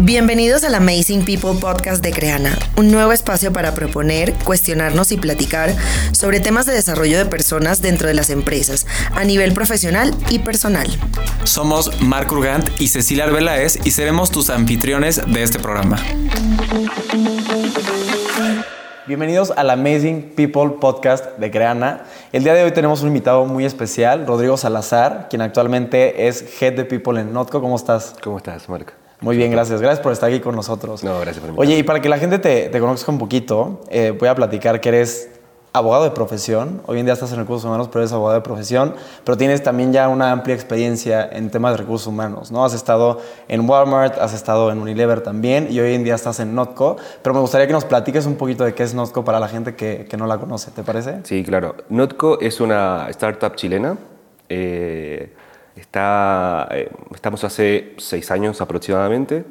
Bienvenidos al Amazing People Podcast de Creana, un nuevo espacio para proponer, cuestionarnos y platicar sobre temas de desarrollo de personas dentro de las empresas, a nivel profesional y personal. Somos Marc Urgant y Cecilia Arbeláez y seremos tus anfitriones de este programa. Bienvenidos al Amazing People Podcast de Creana. El día de hoy tenemos un invitado muy especial, Rodrigo Salazar, quien actualmente es Head de People en Notco. ¿Cómo estás? ¿Cómo estás, Marc? Muy bien, gracias. Gracias por estar aquí con nosotros. No, gracias por Oye, y para que la gente te, te conozca un poquito, eh, voy a platicar que eres abogado de profesión. Hoy en día estás en recursos humanos, pero eres abogado de profesión. Pero tienes también ya una amplia experiencia en temas de recursos humanos, ¿no? Has estado en Walmart, has estado en Unilever también y hoy en día estás en Notco. Pero me gustaría que nos platiques un poquito de qué es Notco para la gente que, que no la conoce, ¿te parece? Sí, claro. Notco es una startup chilena. Eh, está, eh, estamos hace seis años aproximadamente.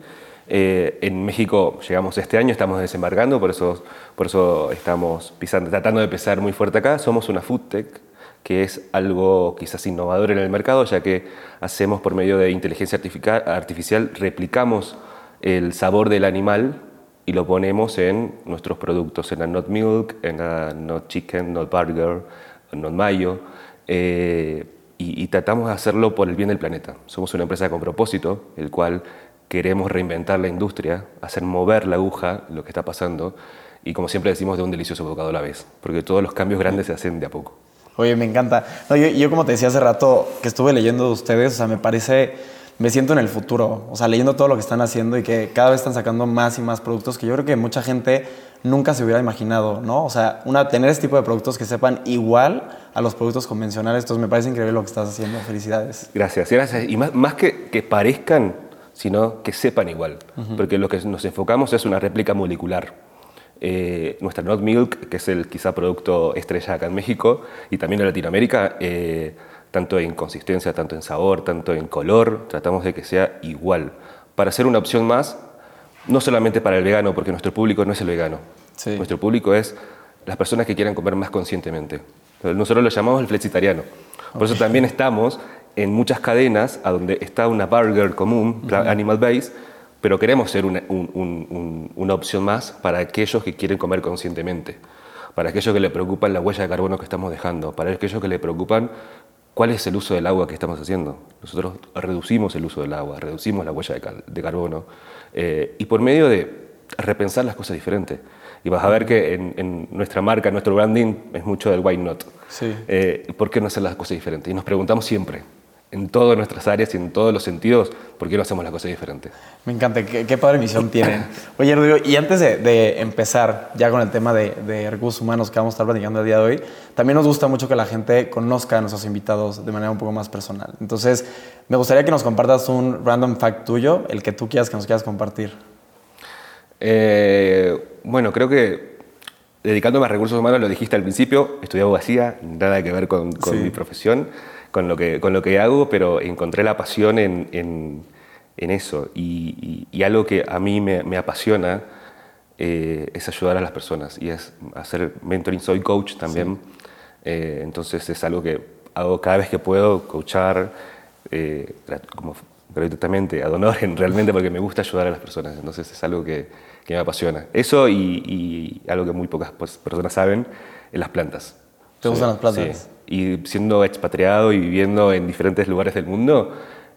Eh, en México llegamos este año, estamos desembarcando, por eso, por eso estamos pisando, tratando de pesar muy fuerte acá. Somos una food tech, que es algo quizás innovador en el mercado, ya que hacemos por medio de inteligencia artificial, replicamos el sabor del animal y lo ponemos en nuestros productos, en la Not Milk, en la Not Chicken, Not Burger, Not Mayo. Eh, y, tratamos de hacerlo por el bien del planeta. Somos una empresa con propósito, el cual queremos reinventar la industria, hacer mover la aguja, lo que está pasando, y como siempre decimos, de un delicioso bocado a la vez, porque todos los cambios grandes se hacen de a poco. Oye, me encanta. Yo, yo, como te decía hace rato que estuve leyendo de ustedes, o sea, me parece, me siento en el futuro, o sea, leyendo todo lo que están haciendo y que cada vez están sacando más y más productos que yo creo que mucha gente nunca se hubiera imaginado, ¿no? O sea, una, tener este tipo de productos que sepan igual a los productos convencionales, entonces me parece increíble lo que estás haciendo. Felicidades. Gracias, gracias. Y más, más que, que parezcan, sino que sepan igual, uh -huh. porque lo que nos enfocamos es una réplica molecular. Eh, nuestra Not Milk, que es el quizá producto estrella acá en México y también en Latinoamérica, eh, tanto en consistencia, tanto en sabor, tanto en color, tratamos de que sea igual, para ser una opción más, no solamente para el vegano, porque nuestro público no es el vegano, sí. nuestro público es las personas que quieran comer más conscientemente. Nosotros lo llamamos el flexitariano. Por okay. eso también estamos en muchas cadenas a donde está una burger común, uh -huh. animal base, pero queremos ser una, un, un, una, opción más para aquellos que quieren comer conscientemente, para aquellos que le preocupan la huella de carbono que estamos dejando, para aquellos que le preocupan cuál es el uso del agua que estamos haciendo. Nosotros reducimos el uso del agua, reducimos la huella de, car de carbono, eh, y por medio de repensar las cosas diferentes. Y vas a ver que en, en nuestra marca, nuestro branding, es mucho del why not. Sí. Eh, ¿Por qué no hacer las cosas diferentes? Y nos preguntamos siempre, en todas nuestras áreas y en todos los sentidos, ¿por qué no hacemos las cosas diferentes? Me encanta, qué, qué padre misión tienen. Oye, Rodrigo, y antes de, de, empezar ya con el tema de, de, recursos humanos que vamos a estar platicando el día de hoy, también nos gusta mucho que la gente conozca a nuestros invitados de manera un poco más personal. Entonces, me gustaría que nos compartas un random fact tuyo, el que tú quieras que nos quieras compartir. Eh, bueno, creo que dedicándome a recursos humanos, lo dijiste al principio, estudié abogacía, nada que ver con, con sí. mi profesión con lo que, con lo que hago, pero encontré la pasión en, en, en eso. Y, y, y, algo que a mí me, me apasiona eh, es ayudar a las personas y es hacer mentoring. Soy coach también, sí. eh, entonces es algo que hago cada vez que puedo, coachar eh, como gratuitamente, ad honorem realmente, porque me gusta ayudar a las personas. Entonces es algo que, que me apasiona. Eso y, y, algo que muy pocas personas saben, en las plantas. ¿Te gustan las plantas? Sí y siendo expatriado y viviendo en diferentes lugares del mundo,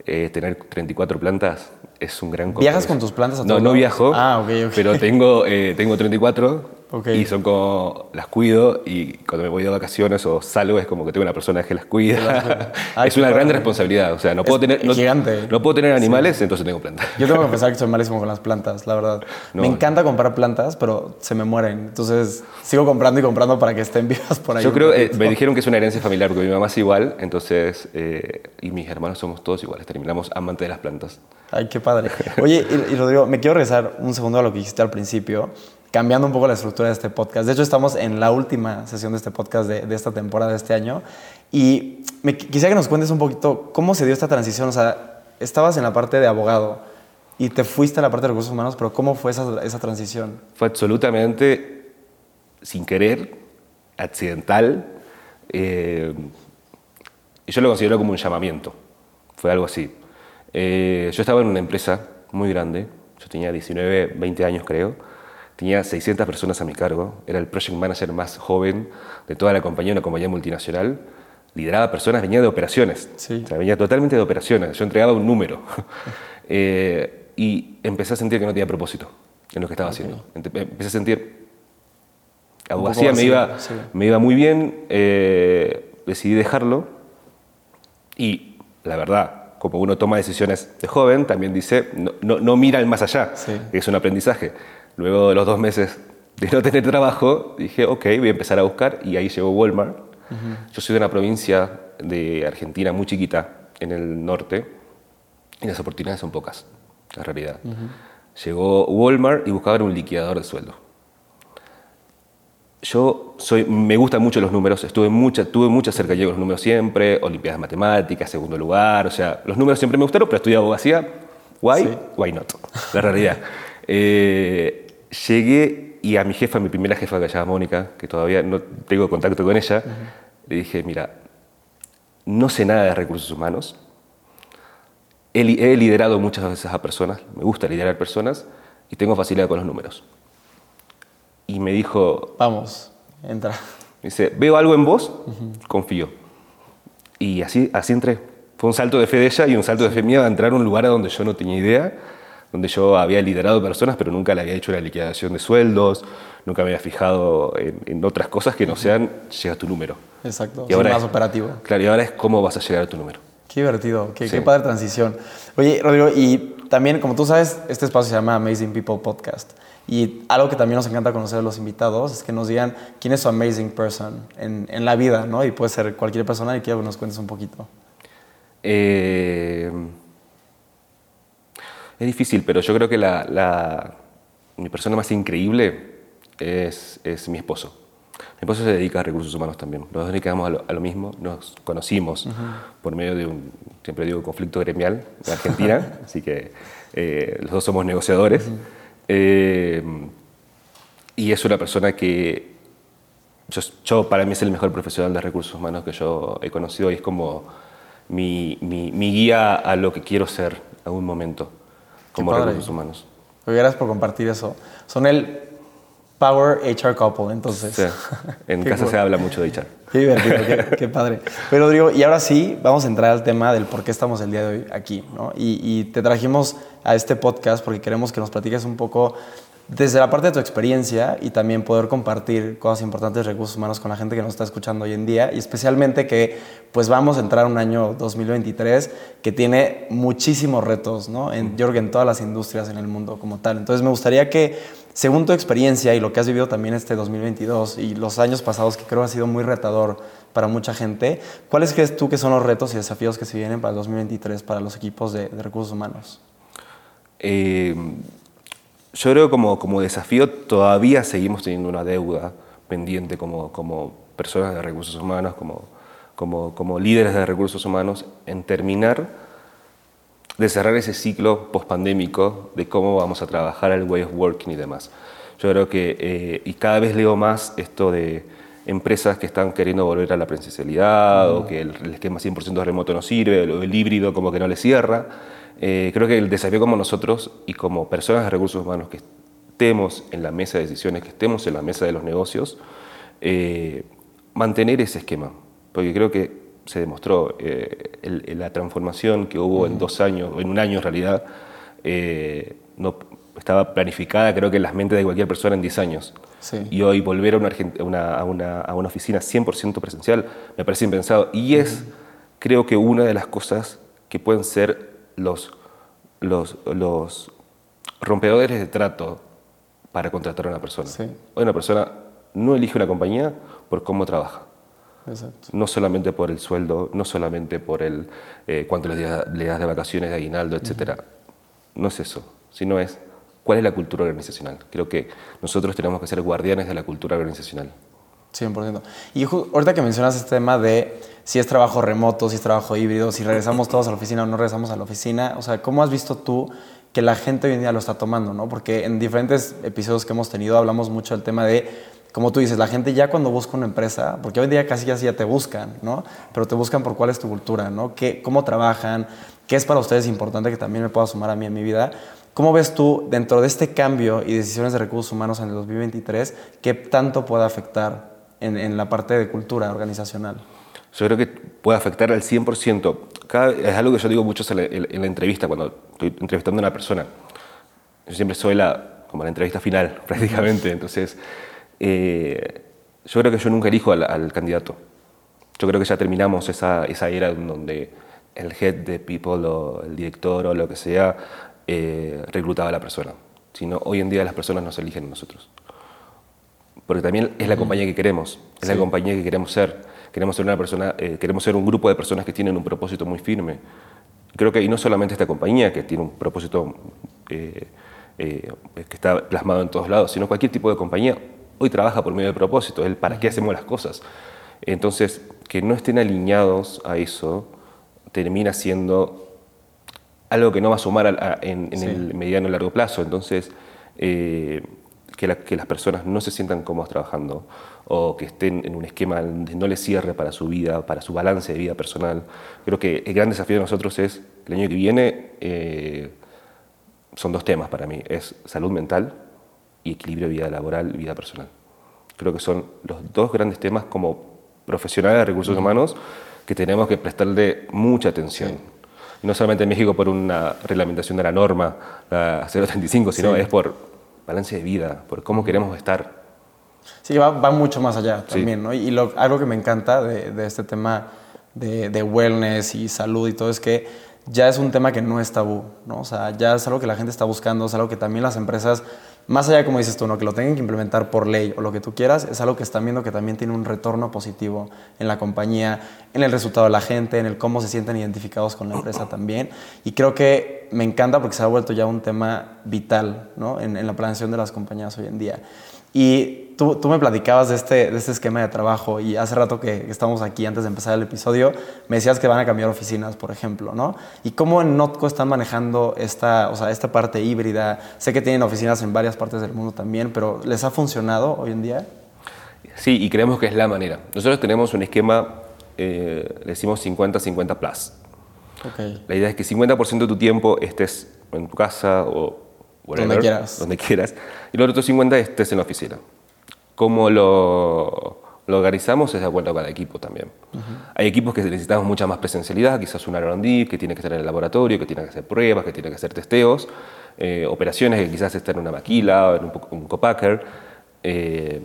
eh, tener 34 plantas es un gran ¿Viajas con tus plantas a No, no viajo, ah, okay, okay. pero tengo, eh, tengo 34 okay. y son como, las cuido y cuando me voy de vacaciones o salgo es como que tengo una persona que las cuida. Ay, es una gran responsabilidad, o sea, no puedo es tener, no, gigante. no puedo tener animales, sí. entonces tengo plantas. Yo tengo que pensar que soy malísimo con las plantas, la verdad. No, me encanta comprar plantas, pero se me mueren, entonces sigo comprando y comprando para que estén vivas por ahí. Yo creo, eh, me dijeron que es una herencia familiar, porque mi mamá es igual, entonces, eh, y mis hermanos somos todos iguales, terminamos amantes de las plantas. Ay, qué padre. Oye, y, y Rodrigo, me quiero regresar un segundo a lo que dijiste al principio, cambiando un poco la estructura de este podcast. De hecho, estamos en la última sesión de este podcast de, de esta temporada de este año. Y me, quisiera que nos cuentes un poquito cómo se dio esta transición. O sea, estabas en la parte de abogado y te fuiste a la parte de recursos humanos, pero ¿cómo fue esa, esa transición? Fue absolutamente sin querer, accidental. Eh, yo lo considero como un llamamiento. Fue algo así. Eh, yo estaba en una empresa muy grande, yo tenía 19, 20 años creo, tenía 600 personas a mi cargo, era el project manager más joven de toda la compañía, una compañía multinacional, lideraba personas, venía de operaciones, Sí. o sea, venía totalmente de operaciones, yo entregaba un número. Eh, y empecé a sentir que no tenía propósito en lo que estaba haciendo. Ente- Empecé a sentir abogacía me iba, sí. me iba muy bien, eh, decidí dejarlo y la verdad, como uno toma decisiones de joven, también dice, no, no, no mira el más allá, Sí. que es un aprendizaje. Luego de los dos meses de no tener trabajo, dije, ok, voy a empezar a buscar y ahí llegó Walmart. Yo soy de una provincia de Argentina muy chiquita, en el norte, y las oportunidades son pocas, la realidad. Llegó Walmart y buscaban un liquidador de sueldo. Yo soy, me gustan mucho los números, estuve mucha, tuve mucha cercanía con los números siempre, Olimpiadas de Matemáticas, segundo lugar, o sea, los números siempre me gustaron, pero estudié abogacía, why, Sí. why not, la realidad. Eh, llegué y a mi jefa, mi primera jefa que se llama Mónica, que todavía no tengo contacto con ella, le dije, mira, no sé nada de recursos humanos, he, he liderado muchas veces a personas, me gusta liderar personas y tengo facilidad con los números. Y me dijo, Vamos, entra. Dice, veo algo en vos, confío. Y así, así entré. Fue un salto de fe de ella y un salto de fe mía a entrar a un lugar a donde yo no tenía idea, donde yo había liderado personas, pero nunca le había hecho una liquidación de sueldos, nunca me había fijado en, en otras cosas que no sean, llega a tu número. Exacto. Y ahora más es- operativo. Claro, y ahora es cómo vas a llegar a tu número. Qué divertido, qué, Sí. qué padre transición. Oye, Rodrigo, y también, como tú sabes, este espacio se llama Amazing People Podcast. Y algo que también nos encanta conocer de los invitados es que nos digan quién es su amazing person en, en la vida, ¿no? Y puede ser cualquier persona y quiero que nos cuentes un poquito. Eh, es difícil, pero yo creo que la, la- mi persona más increíble es, es mi esposo. Mi esposo se dedica a recursos humanos también. Los dos nos dedicamos a lo, a lo mismo. Nos conocimos por medio de un, siempre digo, conflicto gremial en Argentina. así que eh, los dos somos negociadores. Eh, y es una persona que yo, yo, para mí es el mejor profesional de recursos humanos que yo he conocido y es como mi, mi- mi guía a lo que quiero ser a un momento como recursos humanos. Gracias por compartir eso. Son el Power HR Couple, entonces. Sí, en casa cool. se habla mucho de HR. Qué divertido, qué, qué padre. Pero Rodrigo, y ahora sí, vamos a entrar al tema del por qué estamos el día de hoy aquí, ¿no? Y, y te trajimos a este podcast porque queremos que nos platiques un poco desde la parte de tu experiencia y también poder compartir cosas importantes de recursos humanos con la gente que nos está escuchando hoy en día y especialmente que pues vamos a entrar a un año 2023 que tiene muchísimos retos, ¿no? En, yo creo que en todas las industrias en el mundo como tal. Entonces me gustaría que, según tu experiencia y lo que has vivido también este 2022 y los años pasados que creo ha sido muy retador para mucha gente, ¿cuáles crees tú que son los retos y desafíos que se vienen para el 2023 para los equipos de, recursos humanos? Eh, yo creo como, como desafío todavía seguimos teniendo una deuda pendiente como, como personas de recursos humanos, como, como, como líderes de recursos humanos, en terminar de cerrar ese ciclo pospandémico de cómo vamos a trabajar el way of working y demás. Yo creo que, eh, y cada vez leo más esto de empresas que están queriendo volver a la presencialidad o que el, el esquema 100% remoto no sirve, o el híbrido como que no le cierra. Eh, creo que el desafío como nosotros y como personas de recursos humanos que estemos en la mesa de decisiones, que estemos en la mesa de los negocios, eh, mantener ese esquema. Porque creo que se demostró eh, el- la transformación que hubo en dos años, o en un año en realidad, eh, no, estaba planificada creo que en las mentes de cualquier persona en 10 años. Sí. Y hoy volver a una, una, a una- a una oficina 100% presencial me parece impensado. Y es, creo que, una de las cosas que pueden ser los, los, los rompedores de trato para contratar a una persona. Sí. Hoy una persona no elige una compañía por cómo trabaja. Exacto. No solamente por el sueldo, no solamente por el eh, cuánto le, da- le das de vacaciones, de aguinaldo, etc. No es eso, sino es cuál es la cultura organizacional. Creo que nosotros tenemos que ser guardianes de la cultura organizacional. 100%. Y ahorita que mencionas este tema de si es trabajo remoto, si es trabajo híbrido, si regresamos todos a la oficina o no regresamos a la oficina, o sea, ¿cómo has visto tú que la gente hoy en día lo está tomando? ¿no? Porque en diferentes episodios que hemos tenido hablamos mucho del tema de, como tú dices, la gente ya cuando busca una empresa, porque hoy en día casi casi ya te buscan, ¿no? Pero te buscan por cuál es tu cultura, ¿no? ¿Qué, ¿Cómo trabajan? ¿Qué es para ustedes importante que también me pueda sumar a mí en mi vida? ¿Cómo ves tú, dentro de este cambio y decisiones de recursos humanos en el 2023, qué tanto puede afectar en, en la parte de cultura organizacional? Yo creo que puede afectar al 100%. Cada, es algo que yo digo mucho en la, en la, entrevista, cuando estoy entrevistando a una persona. Yo siempre soy la, como la entrevista final, prácticamente. Entonces, eh, yo creo que yo nunca elijo al, al, candidato. Yo creo que ya terminamos esa, esa era donde el head de people o el director o lo que sea eh, reclutaba a la persona. Sino hoy en día las personas nos eligen a nosotros. Porque también es la compañía que queremos, es sí. la compañía que queremos ser queremos ser una persona, eh, queremos ser un grupo de personas que tienen un propósito muy firme. Creo que y no solamente esta compañía que tiene un propósito eh, eh, que está plasmado en todos lados, sino cualquier tipo de compañía hoy trabaja por medio del propósito, el para qué hacemos las cosas. Entonces, que no estén alineados a eso termina siendo algo que no va a sumar a, a, en, en sí. el mediano y largo plazo. Entonces, eh, que, la, que, las personas no se sientan cómodas trabajando o que estén en un esquema donde no les cierre para su vida, para su balance de vida personal. Creo que el gran desafío de nosotros es, el año que viene, eh, son dos temas para mí, es salud mental y equilibrio vida laboral y vida personal. Creo que son los dos grandes temas como profesionales de recursos humanos que tenemos que prestarle mucha atención. Sí. No solamente en México por una reglamentación de la norma, la 035, sino sí. es por balance de vida, por cómo queremos estar. Sí, va, va mucho más allá también, sí. ¿no? Y lo, algo que me encanta de, de este tema de, de, wellness y salud y todo es que ya es un tema que no es tabú, ¿no? O sea, ya es algo que la gente está buscando, es algo que también las empresas, más allá, como dices tú, ¿no? Que lo tengan que implementar por ley o lo que tú quieras, es algo que están viendo que también tiene un retorno positivo en la compañía, en el resultado de la gente, en el cómo se sienten identificados con la empresa también. Y creo que me encanta porque se ha vuelto ya un tema vital, ¿no? En, la planeación de las compañías hoy en día. Y tú, tú, me platicabas de este, de este esquema de trabajo y hace rato que estamos aquí, antes de empezar el episodio, me decías que van a cambiar oficinas, por ejemplo, ¿no? ¿Y cómo en Notco están manejando esta, o sea, esta parte híbrida? Sé que tienen oficinas en varias partes del mundo también, pero ¿les ha funcionado hoy en día? Sí, y creemos que es la manera. Nosotros tenemos un esquema, eh, decimos 50-50 plus. Okay. La idea es que 50% de tu tiempo estés en tu casa o whatever, donde quieras. Donde quieras. Y los otros 50 estés en la oficina. ¿Cómo lo, lo organizamos? Es de acuerdo a cada equipo también. Uh -huh. Hay equipos que necesitamos mucha más presencialidad, quizás un R&D que tiene que estar en el laboratorio, que tiene que hacer pruebas, que tiene que hacer testeos, eh, operaciones que quizás estén en una maquila, en un, un copacker, eh,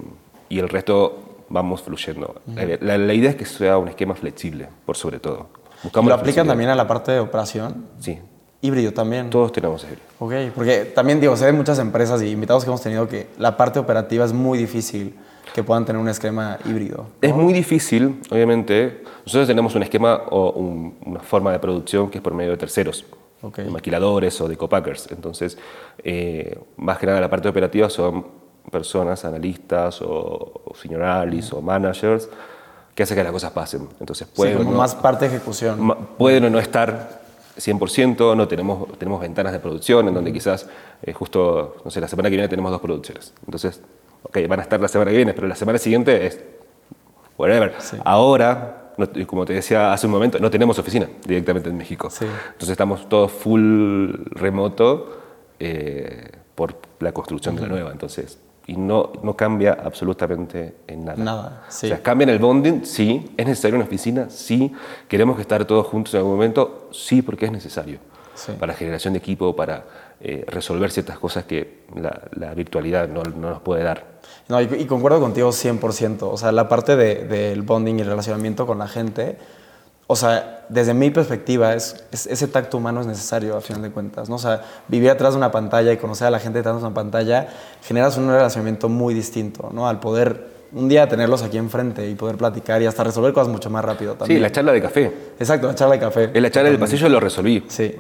y el resto vamos fluyendo. Uh -huh. la, la, idea es que sea un esquema flexible, por sobre todo. Buscamos ¿Lo aplican también a la parte de operación? Sí, Híbrido también. Todos tenemos híbrido. Ok, porque también digo, sé de muchas empresas y invitados que hemos tenido que la parte operativa es muy difícil que puedan tener un esquema híbrido. ¿no? Es muy difícil, obviamente. Nosotros tenemos un esquema o un, una forma de producción que es por medio de terceros, okay. de maquiladores o de copackers. Entonces, eh, más que nada la parte operativa son personas, analistas o, o senior analysts mm. o managers que hacen que las cosas pasen. Entonces, pueden sí, como no, más parte de ejecución. Pueden o no estar 100%, no tenemos, tenemos ventanas de producción en donde quizás eh, justo, no sé, la semana que viene tenemos dos producciones. Entonces, ok, van a estar la semana que viene, pero la semana siguiente es whatever. Sí. Ahora, no, como te decía hace un momento, no tenemos oficina directamente en México. Sí. Entonces estamos todos full remoto eh, por la construcción uh -huh. de la nueva. Entonces, y no, no cambia absolutamente en nada. Nada, sí. O sea, cambia en el bonding, sí. ¿Es necesario una oficina? Sí. ¿Queremos que estar todos juntos en algún momento? Sí, porque es necesario. Sí. Para generación de equipo, para eh, resolver ciertas cosas que la, la virtualidad no, no, nos puede dar. No, y, y, concuerdo contigo 100%. O sea, la parte del de, bonding y el relacionamiento con la gente o sea, desde mi perspectiva, es, es, ese tacto humano es necesario a final de cuentas, ¿no? O sea, vivir atrás de una pantalla y conocer a la gente detrás de una pantalla generas un relacionamiento muy distinto, ¿no? Al poder un día tenerlos aquí enfrente y poder platicar y hasta resolver cosas mucho más rápido también. Sí, la charla de café. Exacto, la charla de café. En la charla del pasillo lo resolví. Sí.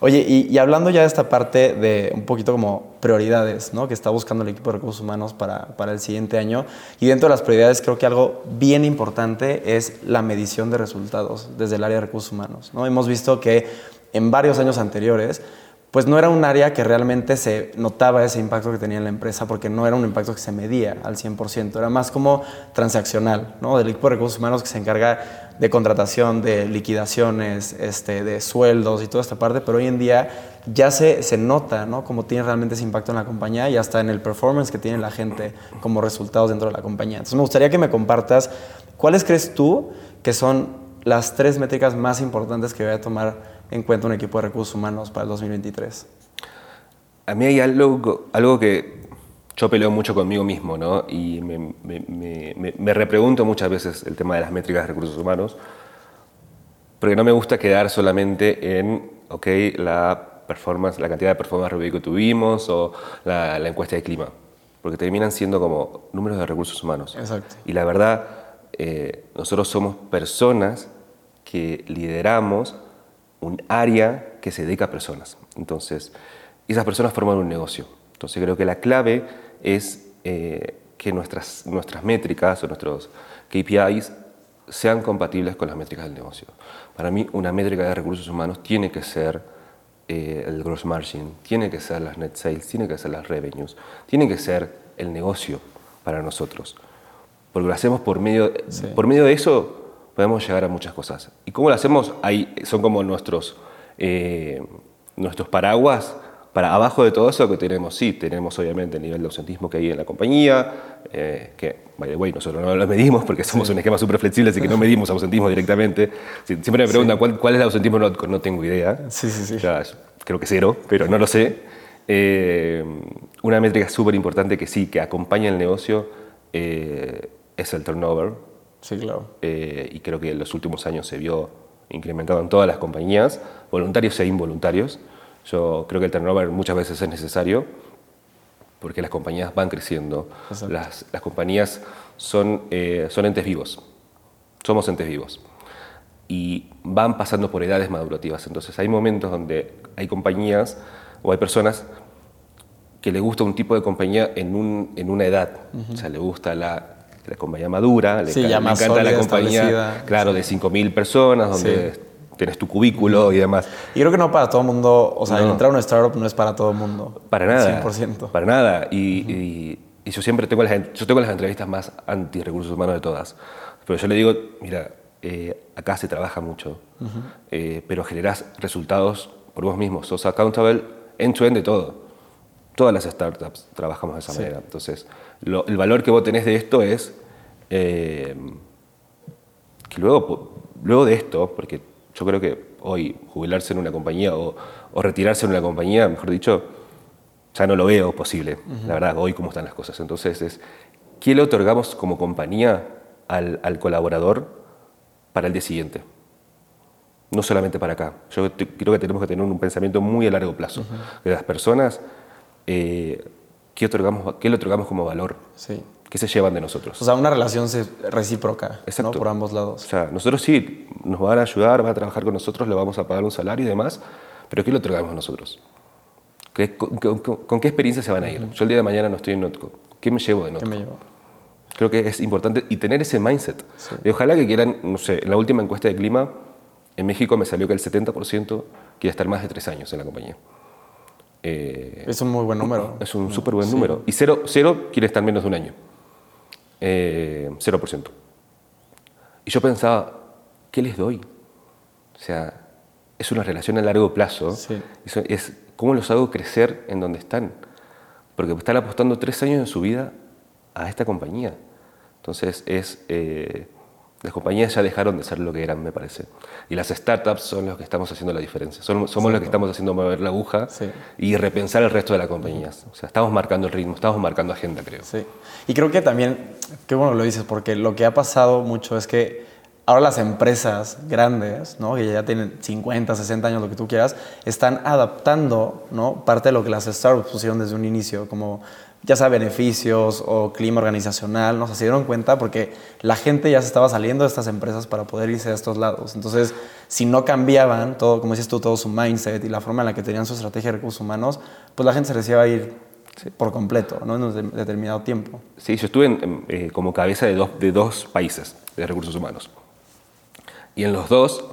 Oye, y, y, hablando ya de esta parte de un poquito como prioridades, ¿no? Que está buscando el equipo de recursos humanos para, para el siguiente año. Y dentro de las prioridades creo que algo bien importante es la medición de resultados desde el área de recursos humanos, ¿no? Hemos visto que en varios años anteriores pues no era un área que realmente se notaba ese impacto que tenía en la empresa porque no era un impacto que se medía al 100%, era más como transaccional, ¿no? Del equipo de recursos humanos que se encarga de contratación, de liquidaciones, este, de sueldos y toda esta parte, pero hoy en día ya se, se nota ¿no? cómo tiene realmente ese impacto en la compañía y hasta en el performance que tiene la gente como resultados dentro de la compañía. Entonces me gustaría que me compartas cuáles crees tú que son las tres métricas más importantes que voy a tomar en cuenta un equipo de recursos humanos para el 2023. A mí hay algo, algo que yo peleo mucho conmigo mismo, ¿no? Y me, me, me, repregunto muchas veces el tema de las métricas de recursos humanos, porque no me gusta quedar solamente en, ok, la performance, la cantidad de performance review que tuvimos o la, la, encuesta de clima, porque terminan siendo como números de recursos humanos. Exacto. Y la verdad, eh, nosotros somos personas que lideramos un área que se dedica a personas. Entonces, esas personas forman un negocio. Entonces creo que la clave es eh, que nuestras, nuestras métricas o nuestros KPIs sean compatibles con las métricas del negocio. Para mí una métrica de recursos humanos tiene que ser eh, el gross margin, tiene que ser las net sales, tiene que ser las revenues, tiene que ser el negocio para nosotros. Porque lo hacemos por medio, por medio de eso podemos llegar a muchas cosas. ¿Y cómo lo hacemos? Ahí son como nuestros, eh, nuestros paraguas para abajo de todo eso que tenemos, sí, tenemos obviamente el nivel de ausentismo que hay en la compañía, eh, que, by the way, nosotros no lo medimos porque somos un esquema súper flexible, así que no medimos ausentismo directamente. Siempre me preguntan ¿cuál, cuál, es el ausentismo, no, no tengo idea. Sí, sí, sí. creo que cero, pero no lo sé. Eh, una métrica súper importante que sí, que acompaña el negocio, eh, es el turnover. Sí, claro. y creo que en los últimos años se vio incrementado en todas las compañías, voluntarios e involuntarios. Yo creo que el turnover muchas veces es necesario porque las compañías van creciendo. Las, las, compañías son, eh, son entes vivos. Somos entes vivos. Y van pasando por edades madurativas. Entonces hay momentos donde hay compañías o hay personas que le gusta un tipo de compañía en, un, en una edad. O sea, le gusta la, la compañía madura, le, sí, encanta la compañía, claro, de 5.000 personas, donde tienes tu cubículo y demás. Y creo que no para todo el mundo, o sea, entrar a una startup no es para todo el mundo. Para nada. 100%. Para nada. Y, y, yo siempre tengo las, yo tengo las entrevistas más anti-recursos humanos de todas. Pero yo le digo, mira, eh, acá se trabaja mucho, eh, pero generás resultados por vos mismo. Sos accountable end-to-end de todo. Todas las startups trabajamos de esa manera. Entonces, el valor que vos tenés de esto es eh, que luego, luego de esto, porque yo creo que hoy jubilarse en una compañía o, retirarse en una compañía, mejor dicho, ya no lo veo posible, la verdad, hoy cómo están las cosas. Entonces es, ¿qué le otorgamos como compañía al, colaborador para el día siguiente? No solamente para acá. Yo creo que tenemos que tener un pensamiento muy a largo plazo. De las personas, eh, ¿qué, otorgamos, ¿qué le otorgamos como valor? Sí que se llevan de nosotros. O sea, una relación recíproca ¿no? por ambos lados. O sea, nosotros sí, nos van a ayudar, van a trabajar con nosotros, le vamos a pagar un salario y demás, pero ¿qué le otorgamos nosotros? con, qué experiencia se van a ir? Yo el día de mañana no estoy en Notco. ¿Qué me llevo de Notco? ¿Qué me llevo? Creo que es importante y tener ese mindset. Y ojalá que quieran, no sé, en la última encuesta de clima, en México me salió que el 70% quiere estar más de tres años en la compañía. Eh, es un muy buen número. Es un súper buen número. Y cero, cero quiere estar menos de un año. 0%. Eh, y yo pensaba, ¿qué les doy? O sea, es una relación a largo plazo. Es, cómo los hago crecer en donde están. Porque están apostando tres años de su vida a esta compañía. Entonces, es, eh, las compañías ya dejaron de ser lo que eran, me parece. Y las startups son los que estamos haciendo la diferencia. Somos, los que estamos haciendo mover la aguja y repensar el resto de las compañías. O sea, estamos marcando el ritmo, estamos marcando agenda, creo. Sí. Y creo que también, qué bueno lo dices, porque lo que ha pasado mucho es que ahora las empresas grandes, ¿no? que ya tienen 50, 60 años, lo que tú quieras, están adaptando ¿no? parte de lo que las startups pusieron desde un inicio, como ya sea beneficios o clima organizacional, ¿no? se dieron cuenta porque la gente ya se estaba saliendo de estas empresas para poder irse a estos lados. Entonces, si no cambiaban todo, como dices tú, todo su mindset y la forma en la que tenían su estrategia de recursos humanos, pues la gente se les iba a ir por completo, ¿no? En un determinado tiempo. Sí, yo estuve eh, como cabeza de dos, de dos países de recursos humanos. Y en los dos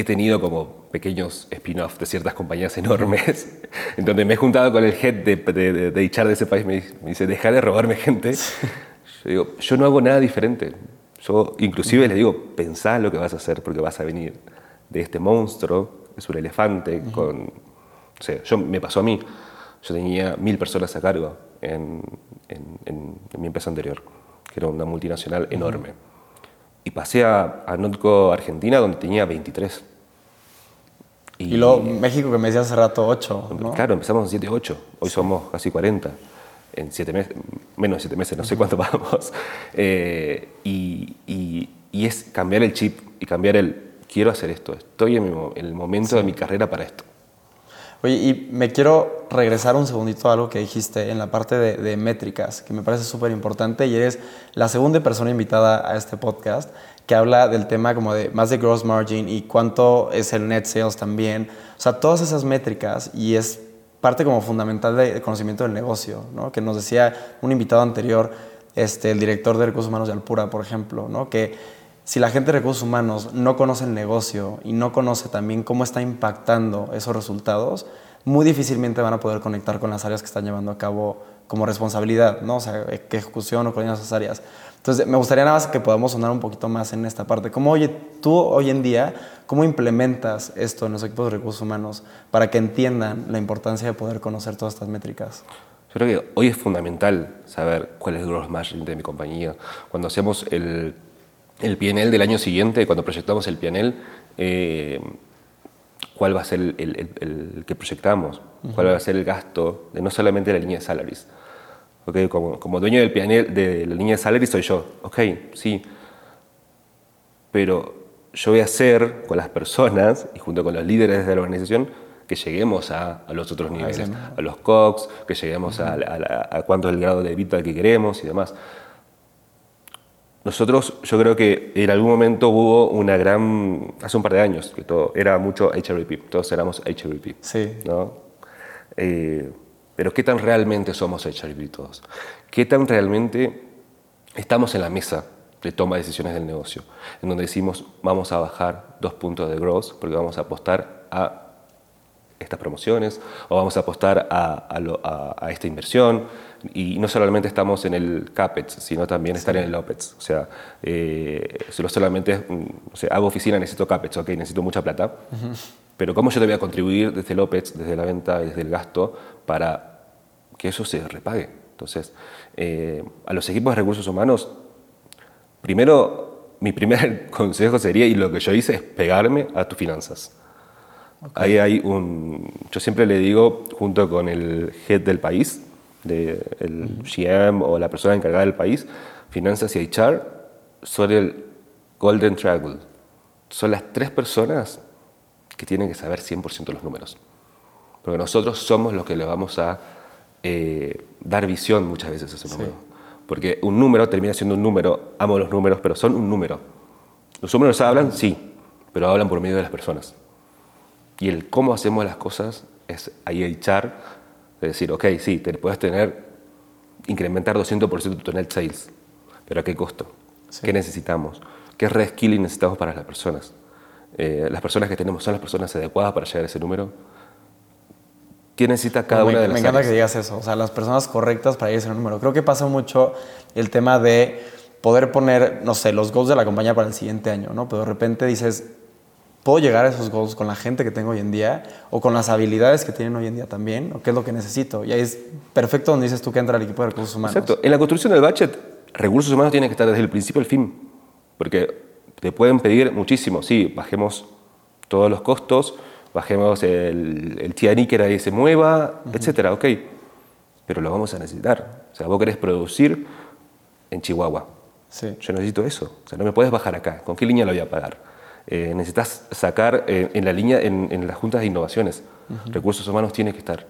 he tenido como pequeños spin-off de ciertas compañías enormes, en donde me he juntado con el head de, de, de, HR de ese país, me, dice, deja de robarme gente. Yo digo, yo no hago nada diferente. Yo inclusive les digo, pensá lo que vas a hacer porque vas a venir de este monstruo, es un elefante, con... O sea, yo, me pasó a mí, yo tenía mil personas a cargo en, mi empresa anterior, que era una multinacional enorme. Y pasé a, a Notco Argentina, donde tenía 23. Y, luego México, que me decías hace rato, 8. ¿no? Claro, empezamos en 7, 8. Hoy somos casi 40. En 7 meses, menos de 7 meses, no sé cuánto vamos. Eh, y, y, es cambiar el chip y cambiar el quiero hacer esto. Estoy en, el momento de mi carrera para esto. Oye, y me quiero regresar un segundito a algo que dijiste en la parte de, métricas, que me parece súper importante y eres la segunda persona invitada a este podcast que habla del tema como de más de gross margin y cuánto es el net sales también. O sea, todas esas métricas y es parte como fundamental de conocimiento del negocio, ¿no? Que nos decía un invitado anterior, este, el director de recursos humanos de Alpura, por ejemplo, ¿no? Que si la gente de recursos humanos no conoce el negocio y no conoce también cómo está impactando esos resultados, muy difícilmente van a poder conectar con las áreas que están llevando a cabo como responsabilidad, ¿no? O sea, ejecución o con esas áreas. Entonces, me gustaría nada más que podamos sonar un poquito más en esta parte. ¿Cómo, oye, tú hoy en día, cómo implementas esto en los equipos de recursos humanos para que entiendan la importancia de poder conocer todas estas métricas? Yo creo que hoy es fundamental saber cuál es el gross margin de mi compañía. Cuando hacemos el el PNL del año siguiente, cuando proyectamos el PNL, eh, cuál va a ser el, que proyectamos, cuál va a ser el gasto de no solamente la línea de salaries. Okay, como, como dueño del PNL de la línea de salaries soy yo. Ok, sí. Pero yo voy a hacer con las personas y junto con los líderes de la organización que lleguemos a, los otros niveles, a, los COX, que lleguemos a, a, cuánto es el grado de vida que queremos y demás. Nosotros, yo creo que en algún momento hubo una gran, hace un par de años, que todo era mucho HRP, todos éramos HRP. Sí. ¿no? Eh, pero ¿qué tan realmente somos HRP todos? ¿Qué tan realmente estamos en la mesa de toma de decisiones del negocio? En donde decimos, vamos a bajar dos puntos de growth porque vamos a apostar a estas promociones o vamos a apostar a, a esta inversión y no solamente estamos en el CAPEX, sino también estar en el OPEX. O sea, eh, no solamente o sea, hago oficina, necesito CAPEX, ok, necesito mucha plata, pero ¿cómo yo te voy a contribuir desde el OPEX, desde la venta, desde el gasto, para que eso se repague? Entonces, eh, a los equipos de recursos humanos, primero, mi primer consejo sería, y lo que yo hice, es pegarme a tus finanzas. Ahí hay un, yo siempre le digo, junto con el head del país, del GM o la persona encargada del país, finanzas y HR, son el Golden Triangle. Son las tres personas que tienen que saber 100% los números. Porque nosotros somos los que le vamos a eh, dar visión muchas veces a ese número. Porque un número termina siendo un número, amo los números, pero son un número. Los números hablan, sí, pero hablan por medio de las personas. Y el cómo hacemos las cosas es ahí echar es decir, ok, sí, te puedes tener, incrementar 200% tu net sales, pero ¿a qué costo? ¿Qué necesitamos? ¿Qué reskilling necesitamos para las personas? Eh, ¿Las personas que tenemos son las personas adecuadas para llegar a ese número? ¿Qué necesita cada una de las Me encanta que digas eso, o sea, las personas correctas para llegar a ese número. Creo que pasa mucho el tema de poder poner, no sé, los goals de la compañía para el siguiente año, ¿no? Pero de repente dices, puedo llegar a esos goals con la gente que tengo hoy en día o con las habilidades que tienen hoy en día también, o qué es lo que necesito. Y ahí es perfecto donde dices tú que entra el equipo de recursos humanos. Exacto. En la construcción del budget, recursos humanos tienen que estar desde el principio al fin, porque te pueden pedir muchísimo. Sí, bajemos todos los costos, bajemos el, el TNI que ahí se mueva, etcétera, ok. Pero lo vamos a necesitar. O sea, vos querés producir en Chihuahua. Sí. Yo necesito eso. O sea, no me puedes bajar acá. ¿Con qué línea lo voy a pagar? Eh, necesitas sacar eh, en la línea, en, las juntas de innovaciones. Recursos humanos tiene que estar.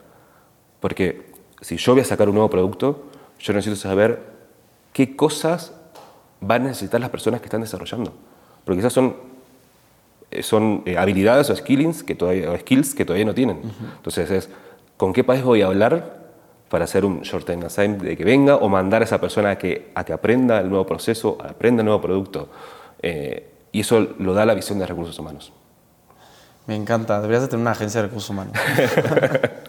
Porque si yo voy a sacar un nuevo producto, yo necesito saber qué cosas van a necesitar las personas que están desarrollando. Porque esas son, eh, son habilidades o skillings que, todavía, skills que todavía no tienen. Entonces es, ¿con qué país voy a hablar para hacer un short time assignment de que venga o mandar a esa persona a que, a que aprenda el nuevo proceso, aprenda el nuevo producto? Y eso lo da la visión de recursos humanos. Me encanta, deberías de tener una agencia de recursos humanos.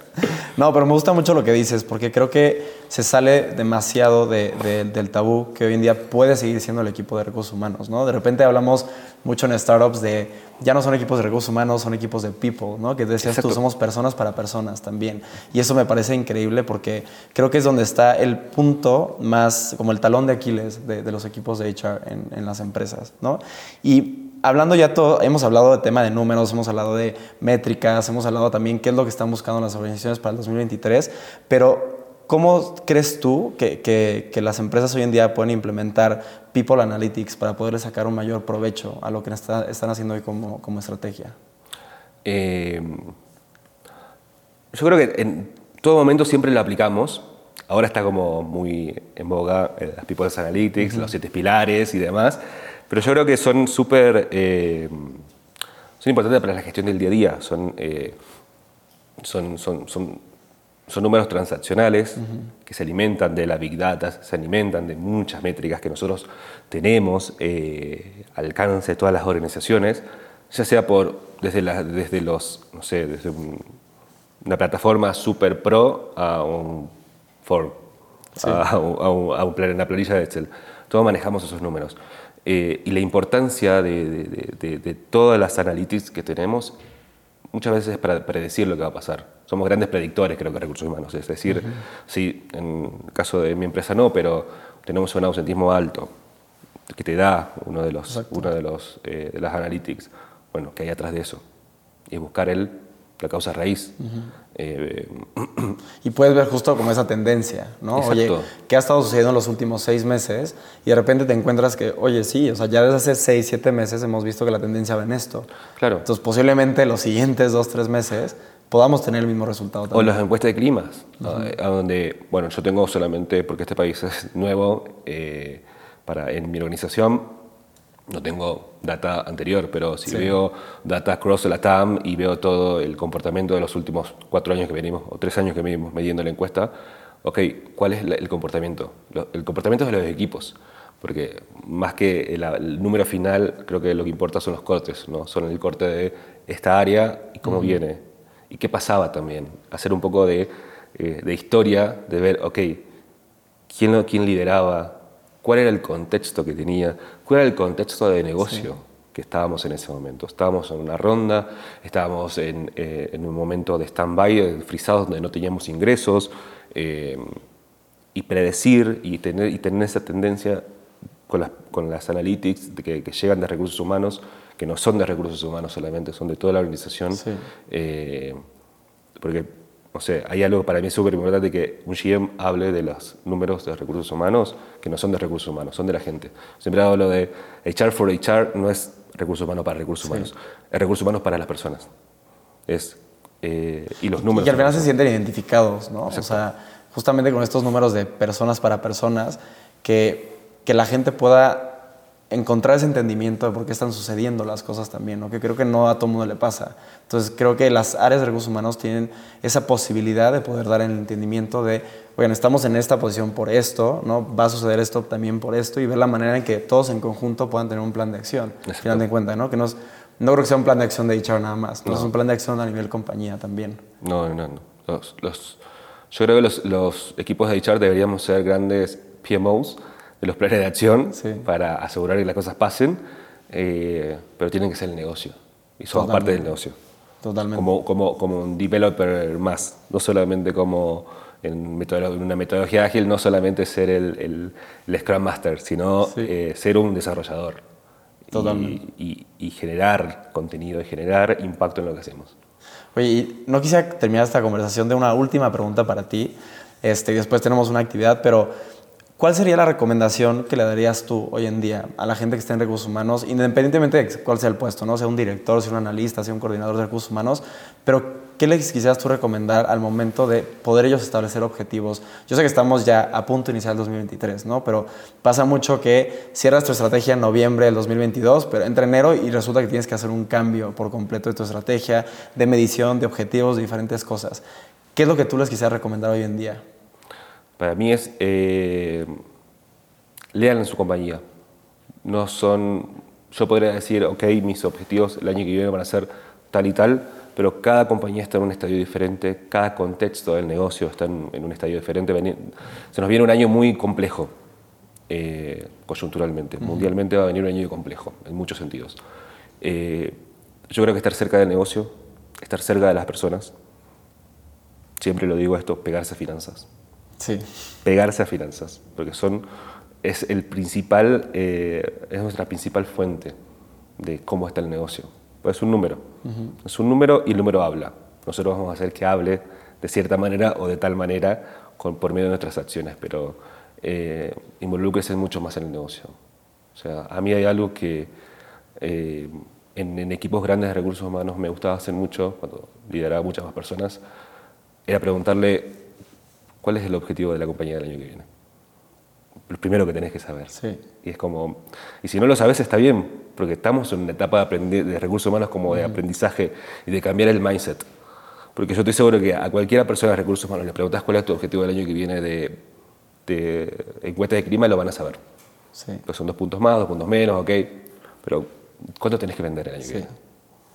No, pero me gusta mucho lo que dices, porque creo que se sale demasiado de- de- del tabú que hoy en día puede seguir siendo el equipo de recursos humanos, ¿no? De repente hablamos mucho en startups de, ya no son equipos de recursos humanos, son equipos de people, ¿no? Que decías tú, somos personas para personas también. Y eso me parece increíble porque creo que es donde está el punto más, como el talón de Aquiles de, de los equipos de HR en, en las empresas, ¿no? Y hablando ya todo, hemos hablado de tema de números, hemos hablado de métricas, hemos hablado también qué es lo que están buscando las organizaciones para el 2023, pero ¿cómo crees tú que, que- que las empresas hoy en día pueden implementar People Analytics para poder sacar un mayor provecho a lo que está- están haciendo hoy como, como estrategia? Eh, yo creo que en todo momento siempre lo aplicamos. Ahora está como muy en boga eh, las People Analytics, los siete pilares y demás. Pero yo creo que son súper... eh, son importantes para la gestión del día a día. Son, eh, son, son, son, son números transaccionales que se alimentan de la Big Data, se alimentan de muchas métricas que nosotros tenemos eh, al alcance de todas las organizaciones, ya sea por, desde, la- desde los, no sé, desde un- una plataforma super pro a un a, un- a un- a plan- una planilla de Excel. Todos manejamos esos números. Eh, y la importancia de, de- de- de- de todas las analytics que tenemos muchas veces es para predecir lo que va a pasar. Somos grandes predictores, creo que recursos humanos. Es decir, sí, en el caso de mi empresa no, pero tenemos un ausentismo alto que te da uno de los, uno de los eh, de las analytics. Bueno, ¿qué hay atrás de eso? Y buscar el, la causa raíz. Eh, Y puedes ver justo como esa tendencia, ¿no? Oye. ¿qué ha estado sucediendo en los últimos seis meses? Y de repente te encuentras que, oye, sí, o sea, ya desde hace seis, siete meses hemos visto que la tendencia va en esto. claro. Entonces, posiblemente los siguientes dos, tres meses podamos tener el mismo resultado O también. las encuestas de climas, a- a donde, bueno, yo tengo solamente, porque este país es nuevo, eh, para, en mi organización no tengo data anterior, pero si Sí. veo data cross la TAM y veo todo el comportamiento de los últimos cuatro años que venimos, o tres años que venimos midiendo la encuesta, ok, ¿cuál es el comportamiento? El comportamiento de los equipos, porque más que el, el número final, creo que lo que importa son los cortes, ¿no? Son el corte de esta área y cómo viene, y qué pasaba también. Hacer un poco de, eh, de historia, de ver, ok, quién, quién lideraba, cuál era el contexto que tenía, cuál era el contexto de negocio que estábamos en ese momento. Estábamos en una ronda, estábamos en, eh, en un momento de stand-by, eh, frisados donde no teníamos ingresos, eh, y predecir y tener, y tener esa tendencia con las, con las analytics que, que llegan de recursos humanos, que no son de recursos humanos solamente, son de toda la organización. Sí. Eh, porque, no sé, hay algo para mí súper importante que un GM hable de los números de recursos humanos que no son de recursos humanos, son de la gente. Siempre hablo de HR for HR, no es recursos humanos para recursos humanos, es recursos humanos para las personas. Es, eh, y los números. Y que al final se sienten identificados, ¿no? O Exacto. sea, justamente con estos números de personas para personas, que, que la gente pueda encontrar ese entendimiento de por qué están sucediendo las cosas también, ¿no? Que creo que no a todo mundo le pasa. Entonces, creo que las áreas de recursos humanos tienen esa posibilidad de poder dar el entendimiento de, oigan, estamos en esta posición por esto, ¿no? Va a suceder esto también por esto y ver la manera en que todos en conjunto puedan tener un plan de acción, al final de cuentas, ¿no? Que no, es- no creo que sea un plan de acción de HR nada más, ¿no? es un plan de acción a nivel compañía también. No, no, no. Los, los- yo creo que los, los equipos de HR deberíamos ser grandes PMOs de los planes de acción Sí. para asegurar que las cosas pasen, eh, pero tienen que ser el negocio. Y somos Totalmente. parte del negocio. Totalmente. Como, como, como un developer más, no solamente como en, metodolo- en una metodología ágil, no solamente ser el, el- el Scrum Master, sino Sí. eh, ser un desarrollador. Y- Totalmente. Y, y generar contenido y generar impacto en lo que hacemos. Oye, y no quisiera terminar esta conversación de una última pregunta para ti. Este, y después tenemos una actividad, pero ¿cuál sería la recomendación que le darías tú hoy en día a la gente que está en recursos humanos, independientemente de cuál sea el puesto, ¿no? sea un director, sea un analista, sea un coordinador de recursos humanos, pero ¿qué les quisieras tú recomendar al momento de poder ellos establecer objetivos? Yo sé que estamos ya a punto de iniciar el 2023, ¿no? pero pasa mucho que cierras tu estrategia en noviembre del 2022, pero entra enero y resulta que tienes que hacer un cambio por completo de tu estrategia, de medición, de objetivos, de diferentes cosas. ¿Qué es lo que tú les quisieras recomendar hoy en día? Para mí es, eh, lean en su compañía. No son, yo podría decir, ok, mis objetivos el año que viene van a ser tal y tal, pero cada compañía está en un estadio diferente, cada contexto del negocio está en, en un estadio diferente. Se nos viene un año muy complejo eh, coyunturalmente. Mundialmente va a venir un año complejo, en muchos sentidos. Eh, yo creo que estar cerca del negocio, estar cerca de las personas, siempre lo digo esto, pegarse a finanzas. Sí. Pegarse a finanzas, porque son, es, el principal, eh, es nuestra principal fuente de cómo está el negocio. Pues es un número. Es un número y el número habla. Nosotros vamos a hacer que hable de cierta manera o de tal manera con, por medio de nuestras acciones, pero eh, involúquese mucho más en el negocio. O sea, a mí hay algo que eh, en, en equipos grandes de recursos humanos me gustaba hacer mucho, cuando lideraba muchas más personas, era preguntarle cuál es el objetivo de la compañía del año que viene. Lo primero que tenés que saber. Sí. Y es como, y si no lo sabes está bien, porque estamos en una etapa de, aprendi- de recursos humanos como de aprendizaje y de cambiar el mindset. Porque yo estoy seguro que a cualquiera persona de recursos humanos le preguntas cuál es tu objetivo del año que viene de, de encuesta de clima y lo van a saber. Sí. Pues son dos puntos más, dos puntos menos, ok, pero ¿cuánto tenés que vender el año que Sí. viene?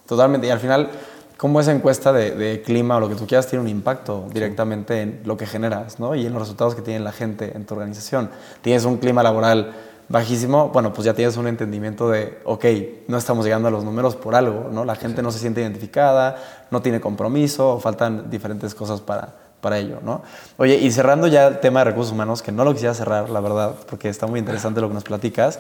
Totalmente. Y al final, cómo esa encuesta de, de clima o lo que tú quieras tiene un impacto directamente en lo que generas, ¿no? Y en los resultados que tiene la gente en tu organización. Tienes un clima laboral bajísimo, bueno, pues ya tienes un entendimiento de, ok, no estamos llegando a los números por algo, ¿no? La gente no se siente identificada, no tiene compromiso, o faltan diferentes cosas para, para ello, ¿no? Oye, y cerrando ya el tema de recursos humanos, que no lo quisiera cerrar, la verdad, porque está muy interesante lo que nos platicas,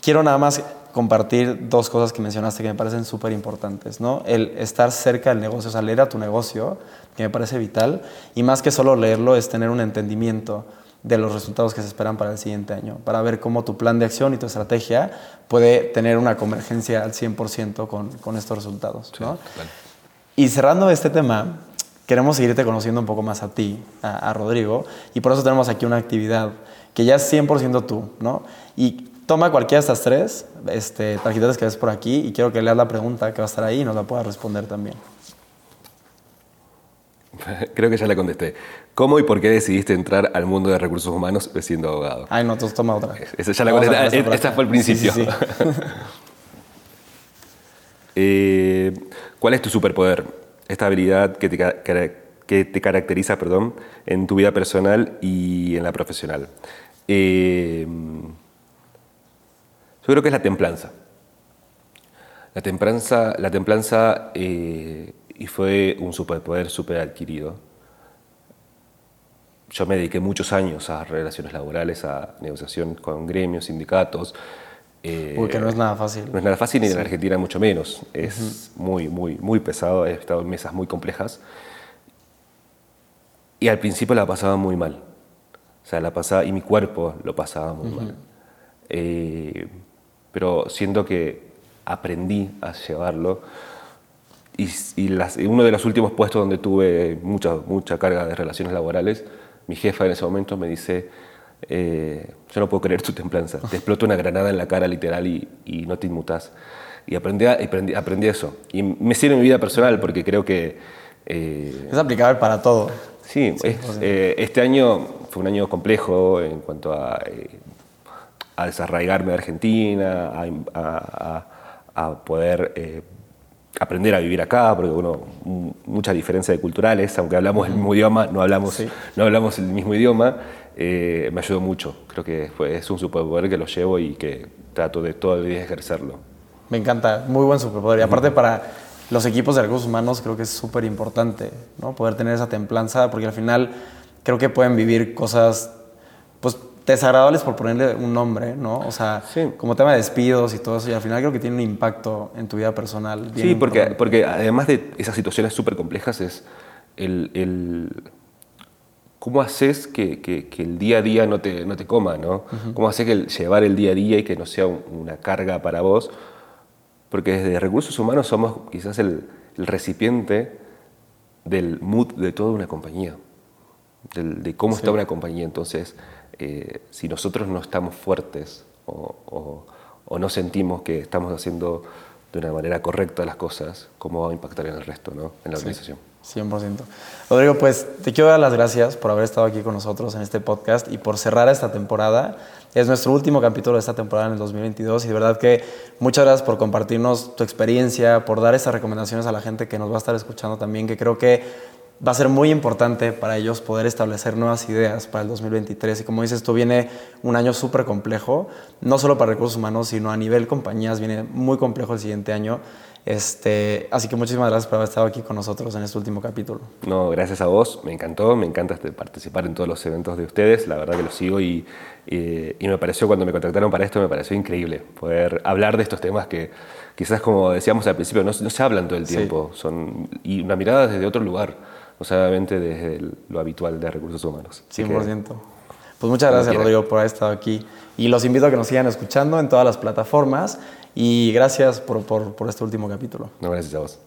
quiero nada más compartir dos cosas que mencionaste que me parecen súper importantes, ¿no? El estar cerca del negocio, o sea, leer a tu negocio, que me parece vital, y más que solo leerlo, es tener un entendimiento de los resultados que se esperan para el siguiente año, para ver cómo tu plan de acción y tu estrategia puede tener una convergencia al 100% con, con estos resultados, ¿no? Y cerrando este tema, queremos seguirte conociendo un poco más a ti, a, a Rodrigo, y por eso tenemos aquí una actividad que ya es 100% tú, ¿no? Y toma cualquiera de estas tres este, tarjetas que ves por aquí y quiero que leas la pregunta que va a estar ahí y nos la puedas responder también. Creo que ya la contesté. ¿Cómo y por qué decidiste entrar al mundo de recursos humanos siendo abogado? Ay, no, entonces toma otra. Esa ya la Vamos contesté. Esta fue el principio. Sí, sí, sí. Eh, ¿Cuál es tu superpoder? Esta habilidad que te, que te caracteriza perdón, en tu vida personal y en la profesional. Eh, yo creo que es la templanza. La templanza, la templanza eh, y fue un superpoder súper adquirido. Yo me dediqué muchos años a relaciones laborales, a negociación con gremios, sindicatos. eh, Porque no es nada fácil. no es nada fácil y en Argentina mucho menos. Es muy, muy, muy pesado. He estado en mesas muy complejas. Y al principio la pasaba muy mal. O sea, la pasaba, y mi cuerpo lo pasaba muy mal. Eh, pero siento que aprendí a llevarlo. Y, y las- uno de los últimos puestos donde tuve mucha, mucha carga de relaciones laborales, mi jefa en ese momento me dice, eh, yo no puedo creer tu templanza, te explota una granada en la cara literal y, y no te inmutas. Y aprendí, aprendí, aprendí eso. Y me sirve en mi vida personal porque creo que... eh, Es aplicable para todo. Sí, es- eh, este año fue un año complejo en cuanto a, eh, a desarraigarme de Argentina, a, a- a- a poder eh, aprender a vivir acá, porque m- mucha diferencia de culturales, aunque hablamos el mismo idioma, no hablamos, no hablamos el mismo idioma, eh, me ayudó mucho. Creo que es un superpoder que lo llevo y que trato de todo el día ejercerlo. Me encanta, muy buen superpoder. Y aparte para los equipos de recursos humanos creo que es súper importante, ¿no? Poder tener esa templanza, porque al final creo que pueden vivir cosas, desagradables por ponerle un nombre, ¿no? O sea, Sí. como tema de despidos y todo eso, y al final creo que tiene un impacto en tu vida personal. Sí, porque, importante. porque además de esas situaciones súper complejas es el, el- cómo haces que, que- que el día a día no te, no te coma, ¿no? Cómo haces que el, llevar el día a día y que no sea un- una carga para vos. Porque desde recursos humanos somos quizás el, el recipiente del mood de toda una compañía, del- de cómo está una compañía. Entonces, eh, si nosotros no estamos fuertes o, o- o no sentimos que estamos haciendo de una manera correcta las cosas, ¿cómo va a impactar en el resto, ¿no? en la organización? 100%. Rodrigo, pues te quiero dar las gracias por haber estado aquí con nosotros en este podcast y por cerrar esta temporada. Es nuestro último capítulo de esta temporada en el 2022 y de verdad que muchas gracias por compartirnos tu experiencia, por dar estas recomendaciones a la gente que nos va a estar escuchando también, que creo que va a ser muy importante para ellos poder establecer nuevas ideas para el 2023. Y como dices, tú viene un año súper complejo, no solo para recursos humanos, sino a nivel compañías, viene muy complejo el siguiente año. Este, así que muchísimas gracias por haber estado aquí con nosotros en este último capítulo. No, gracias a vos, me encantó, me encanta este, participar en todos los eventos de ustedes, la verdad que los sigo y, y, me pareció, cuando me contactaron para esto, me pareció increíble poder hablar de estos temas que quizás, como decíamos al principio, no, no se hablan todo el tiempo, son, y una mirada desde otro lugar, no solamente desde lo habitual de recursos humanos. 100%. pues muchas gracias, Rodrigo, por haber estado aquí. Y los invito a que nos sigan escuchando en todas las plataformas. Y gracias por, por, por este último capítulo. No, gracias a vos.